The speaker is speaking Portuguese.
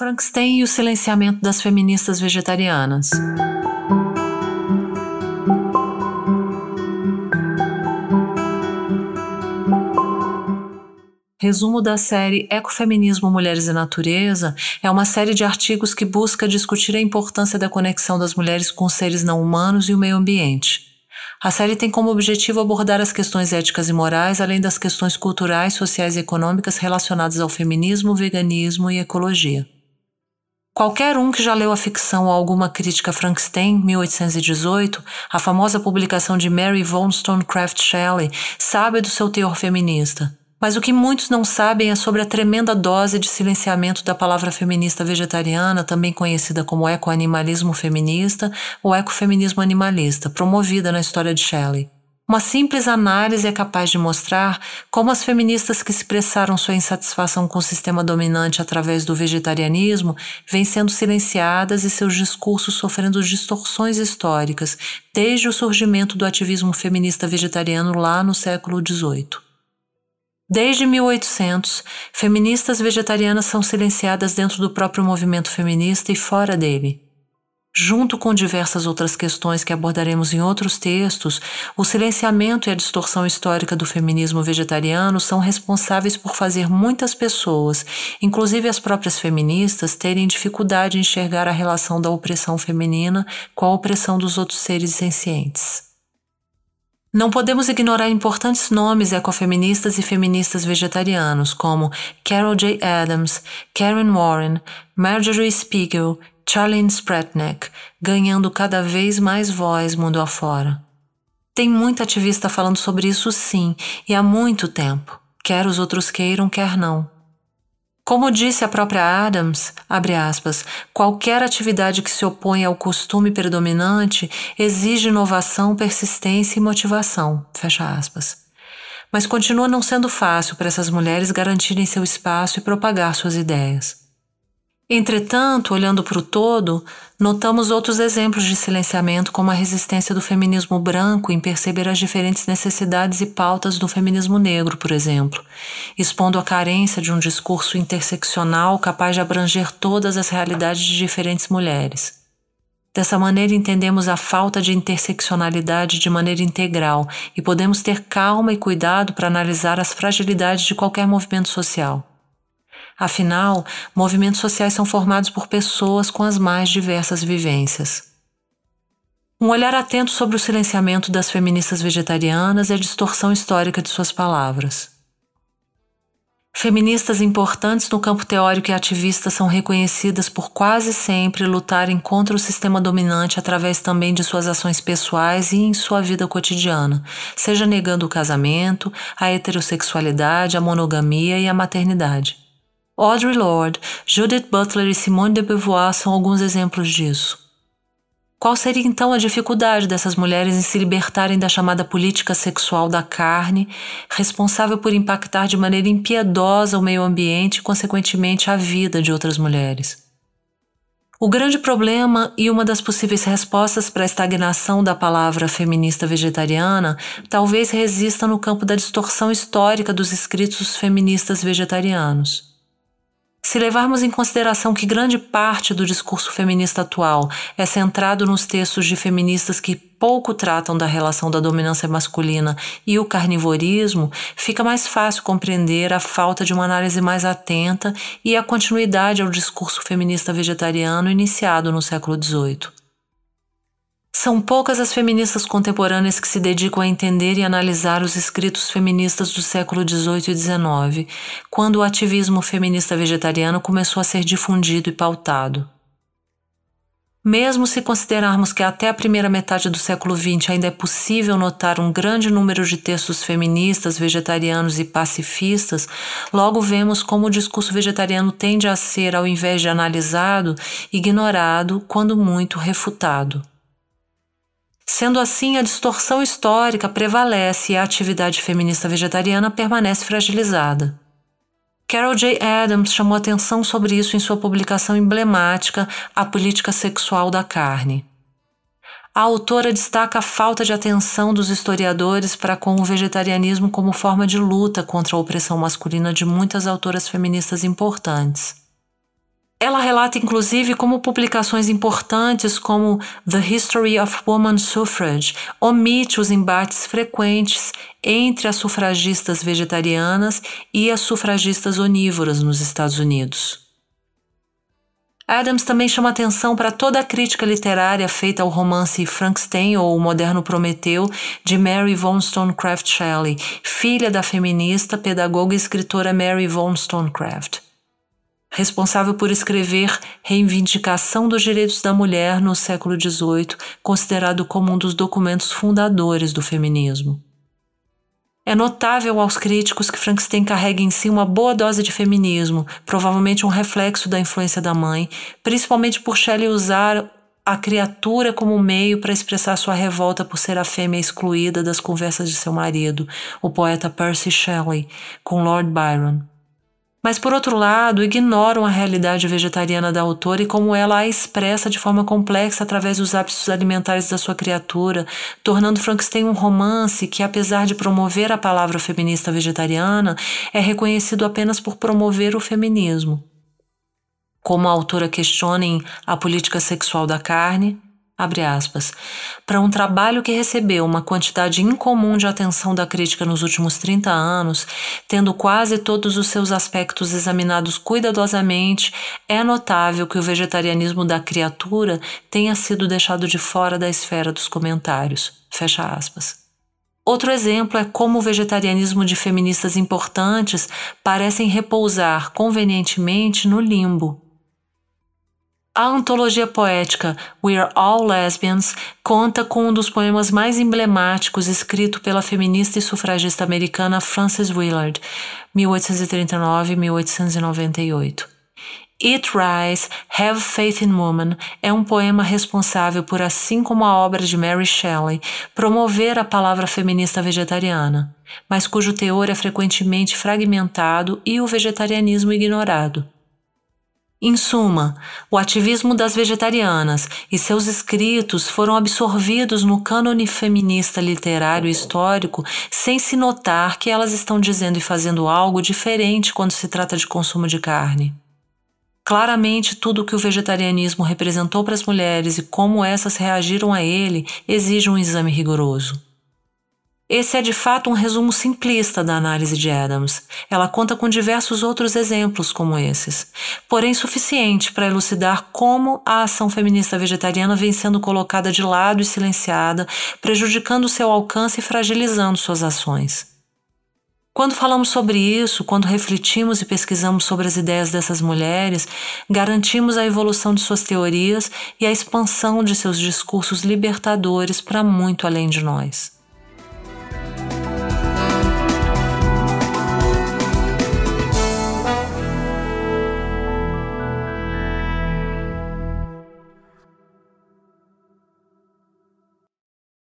Frankenstein e o silenciamento das feministas vegetarianas. Resumo da série Ecofeminismo, Mulheres e Natureza é uma série de artigos que busca discutir a importância da conexão das mulheres com seres não humanos e o meio ambiente. A série tem como objetivo abordar as questões éticas e morais, além das questões culturais, sociais e econômicas relacionadas ao feminismo, veganismo e ecologia. Qualquer um que já leu a ficção ou alguma crítica Frankenstein, 1818, a famosa publicação de Mary Wollstonecraft Shelley, sabe do seu teor feminista. Mas o que muitos não sabem é sobre a tremenda dose de silenciamento da palavra feminista vegetariana, também conhecida como ecoanimalismo feminista ou ecofeminismo animalista, promovida na história de Shelley. Uma simples análise é capaz de mostrar como as feministas que expressaram sua insatisfação com o sistema dominante através do vegetarianismo vêm sendo silenciadas e seus discursos sofrendo distorções históricas desde o surgimento do ativismo feminista vegetariano lá no século XVIII. Desde 1800, feministas vegetarianas são silenciadas dentro do próprio movimento feminista e fora dele. Junto com diversas outras questões que abordaremos em outros textos, o silenciamento e a distorção histórica do feminismo vegetariano são responsáveis por fazer muitas pessoas, inclusive as próprias feministas, terem dificuldade em enxergar a relação da opressão feminina com a opressão dos outros seres sencientes. Não podemos ignorar importantes nomes ecofeministas e feministas vegetarianos, como Carol J. Adams, Karen Warren, Marjorie Spiegel, Charlene Spretnak, ganhando cada vez mais voz mundo afora. Tem muita ativista falando sobre isso sim, e há muito tempo, quer os outros queiram, quer não. Como disse a própria Adams, aspas, qualquer atividade que se opõe ao costume predominante exige inovação, persistência e motivação. Mas continua não sendo fácil para essas mulheres garantirem seu espaço e propagar suas ideias. Entretanto, olhando para o todo, notamos outros exemplos de silenciamento, como a resistência do feminismo branco em perceber as diferentes necessidades e pautas do feminismo negro, por exemplo, expondo a carência de um discurso interseccional capaz de abranger todas as realidades de diferentes mulheres. Dessa maneira, entendemos a falta de interseccionalidade de maneira integral e podemos ter calma e cuidado para analisar as fragilidades de qualquer movimento social. Afinal, movimentos sociais são formados por pessoas com as mais diversas vivências. Um olhar atento sobre o silenciamento das feministas vegetarianas e a distorção histórica de suas palavras. Feministas importantes no campo teórico e ativista são reconhecidas por quase sempre lutarem contra o sistema dominante através também de suas ações pessoais e em sua vida cotidiana, seja negando o casamento, a heterossexualidade, a monogamia e a maternidade. Audre Lorde, Judith Butler e Simone de Beauvoir são alguns exemplos disso. Qual seria então a dificuldade dessas mulheres em se libertarem da chamada política sexual da carne, responsável por impactar de maneira impiedosa o meio ambiente e, consequentemente, a vida de outras mulheres? O grande problema e uma das possíveis respostas para a estagnação da palavra feminista vegetariana talvez resista no campo da distorção histórica dos escritos feministas vegetarianos. Se levarmos em consideração que grande parte do discurso feminista atual é centrado nos textos de feministas que pouco tratam da relação da dominância masculina e o carnivorismo, fica mais fácil compreender a falta de uma análise mais atenta e a continuidade ao discurso feminista vegetariano iniciado no século XVIII. São poucas as feministas contemporâneas que se dedicam a entender e analisar os escritos feministas do século XVIII e XIX, quando o ativismo feminista vegetariano começou a ser difundido e pautado. Mesmo se considerarmos que até a primeira metade do século XX ainda é possível notar um grande número de textos feministas, vegetarianos e pacifistas, logo vemos como o discurso vegetariano tende a ser, ao invés de analisado, ignorado, quando muito refutado. Sendo assim, a distorção histórica prevalece e a atividade feminista vegetariana permanece fragilizada. Carol J. Adams chamou atenção sobre isso em sua publicação emblemática A Política Sexual da Carne. A autora destaca a falta de atenção dos historiadores para com o vegetarianismo como forma de luta contra a opressão masculina de muitas autoras feministas importantes. Ela relata inclusive como publicações importantes como The History of Woman Suffrage omite os embates frequentes entre as sufragistas vegetarianas e as sufragistas onívoras nos Estados Unidos. Adams também chama atenção para toda a crítica literária feita ao romance Frankenstein ou O Moderno Prometeu de Mary Wollstonecraft Shelley, filha da feminista, pedagoga e escritora Mary Wollstonecraft responsável por escrever Reivindicação dos Direitos da Mulher no século XVIII, considerado como um dos documentos fundadores do feminismo. É notável aos críticos que Frankenstein carrega em si uma boa dose de feminismo, provavelmente um reflexo da influência da mãe, principalmente por Shelley usar a criatura como meio para expressar sua revolta por ser a fêmea excluída das conversas de seu marido, o poeta Percy Shelley, com Lord Byron. Mas, por outro lado, ignoram a realidade vegetariana da autora e como ela a expressa de forma complexa através dos hábitos alimentares da sua criatura, tornando Frankenstein um romance que, apesar de promover a palavra feminista vegetariana, é reconhecido apenas por promover o feminismo. Como a autora questiona A Política Sexual da Carne, abre aspas, para um trabalho que recebeu uma quantidade incomum de atenção da crítica nos últimos 30 anos, tendo quase todos os seus aspectos examinados cuidadosamente, é notável que o vegetarianismo da criatura tenha sido deixado de fora da esfera dos comentários. Fecha aspas. Outro exemplo é como o vegetarianismo de feministas importantes parecem repousar convenientemente no limbo, a antologia poética We're All Lesbians conta com um dos poemas mais emblemáticos escrito pela feminista e sufragista americana Frances Willard, 1839-1898. Eat Rice, Have Faith in Woman é um poema responsável por, assim como a obra de Mary Shelley, promover a palavra feminista vegetariana, mas cujo teor é frequentemente fragmentado e o vegetarianismo ignorado. Em suma, o ativismo das vegetarianas e seus escritos foram absorvidos no cânone feminista literário e histórico sem se notar que elas estão dizendo e fazendo algo diferente quando se trata de consumo de carne. Claramente, tudo o que o vegetarianismo representou para as mulheres e como essas reagiram a ele exige um exame rigoroso. Esse é de fato um resumo simplista da análise de Adams. Ela conta com diversos outros exemplos como esses, porém suficiente para elucidar como a ação feminista vegetariana vem sendo colocada de lado e silenciada, prejudicando seu alcance e fragilizando suas ações. Quando falamos sobre isso, quando refletimos e pesquisamos sobre as ideias dessas mulheres, garantimos a evolução de suas teorias e a expansão de seus discursos libertadores para muito além de nós.